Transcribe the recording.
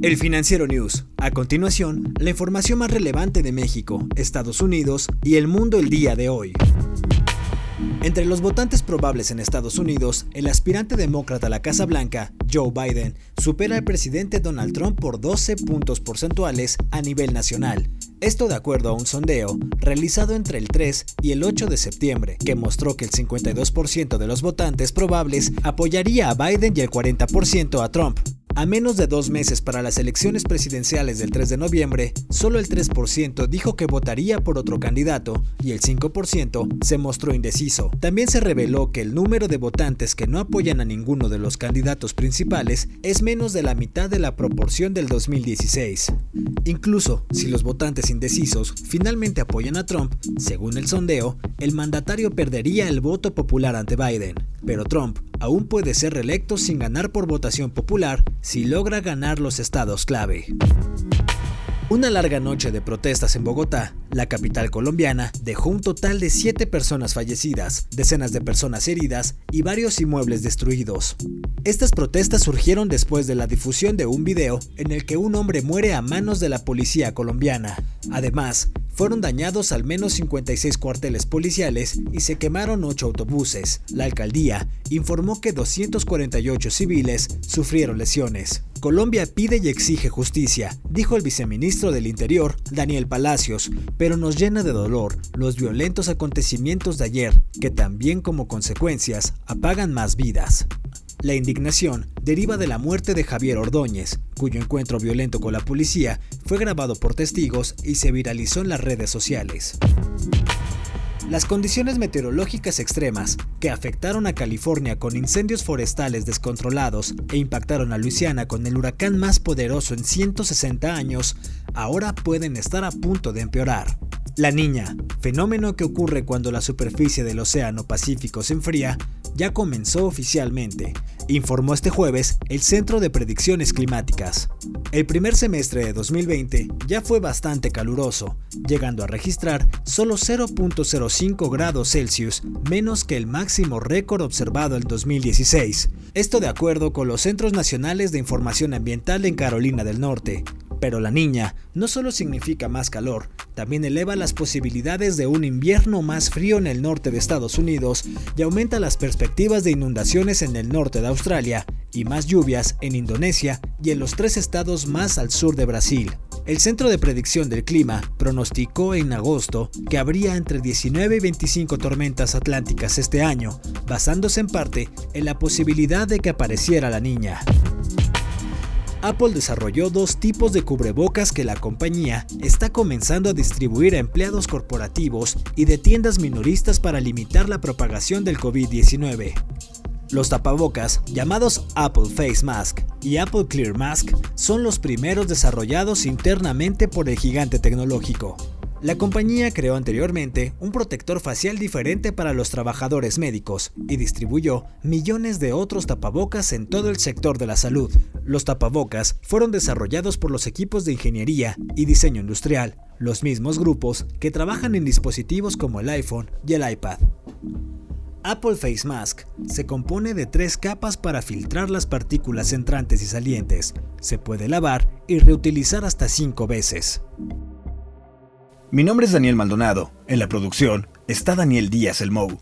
El Financiero News. A continuación, la información más relevante de México, Estados Unidos y el mundo el día de hoy. Entre los votantes probables en Estados Unidos, el aspirante demócrata a la Casa Blanca, Joe Biden, supera al presidente Donald Trump por 12 puntos porcentuales a nivel nacional. Esto de acuerdo a un sondeo realizado entre el 3 y el 8 de septiembre, que mostró que el 52% de los votantes probables apoyaría a Biden y el 40% a Trump. A menos de dos meses para las elecciones presidenciales del 3 de noviembre, solo el 3% dijo que votaría por otro candidato y el 5% se mostró indeciso. También se reveló que el número de votantes que no apoyan a ninguno de los candidatos principales es menos de la mitad de la proporción del 2016. Incluso si los votantes indecisos finalmente apoyan a Trump, según el sondeo, el mandatario perdería el voto popular ante Biden. Pero Trump aún puede ser reelecto sin ganar por votación popular si logra ganar los estados clave. Una larga noche de protestas en Bogotá, la capital colombiana, dejó un total de siete personas fallecidas, decenas de personas heridas y varios inmuebles destruidos. Estas protestas surgieron después de la difusión de un video en el que un hombre muere a manos de la policía colombiana. Además, fueron dañados al menos 56 cuarteles policiales y se quemaron 8 autobuses. La alcaldía informó que 248 civiles sufrieron lesiones. Colombia pide y exige justicia, dijo el viceministro del Interior, Daniel Palacios, pero nos llena de dolor los violentos acontecimientos de ayer, que también como consecuencias apagan más vidas. La indignación deriva de la muerte de Javier Ordóñez, cuyo encuentro violento con la policía fue grabado por testigos y se viralizó en las redes sociales. Las condiciones meteorológicas extremas que afectaron a California con incendios forestales descontrolados e impactaron a Luisiana con el huracán más poderoso en 160 años, ahora pueden estar a punto de empeorar. La niña, fenómeno que ocurre cuando la superficie del Océano Pacífico se enfría, ya comenzó oficialmente, informó este jueves el Centro de Predicciones Climáticas. El primer semestre de 2020 ya fue bastante caluroso, llegando a registrar solo 0.05 grados Celsius menos que el máximo récord observado en 2016. Esto de acuerdo con los Centros Nacionales de Información Ambiental en Carolina del Norte, pero la niña no solo significa más calor, también eleva las posibilidades de un invierno más frío en el norte de Estados Unidos y aumenta las perspectivas de inundaciones en el norte de Australia y más lluvias en Indonesia y en los tres estados más al sur de Brasil. El Centro de Predicción del Clima pronosticó en agosto que habría entre 19 y 25 tormentas atlánticas este año, basándose en parte en la posibilidad de que apareciera la niña. Apple desarrolló dos tipos de cubrebocas que la compañía está comenzando a distribuir a empleados corporativos y de tiendas minoristas para limitar la propagación del COVID-19. Los tapabocas, llamados Apple Face Mask y Apple Clear Mask, son los primeros desarrollados internamente por el gigante tecnológico. La compañía creó anteriormente un protector facial diferente para los trabajadores médicos y distribuyó millones de otros tapabocas en todo el sector de la salud. Los tapabocas fueron desarrollados por los equipos de ingeniería y diseño industrial, los mismos grupos que trabajan en dispositivos como el iPhone y el iPad. Apple Face Mask se compone de tres capas para filtrar las partículas entrantes y salientes. Se puede lavar y reutilizar hasta cinco veces. Mi nombre es Daniel Maldonado. En la producción está Daniel Díaz El Mou.